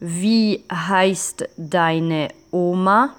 Wie heißt deine Oma?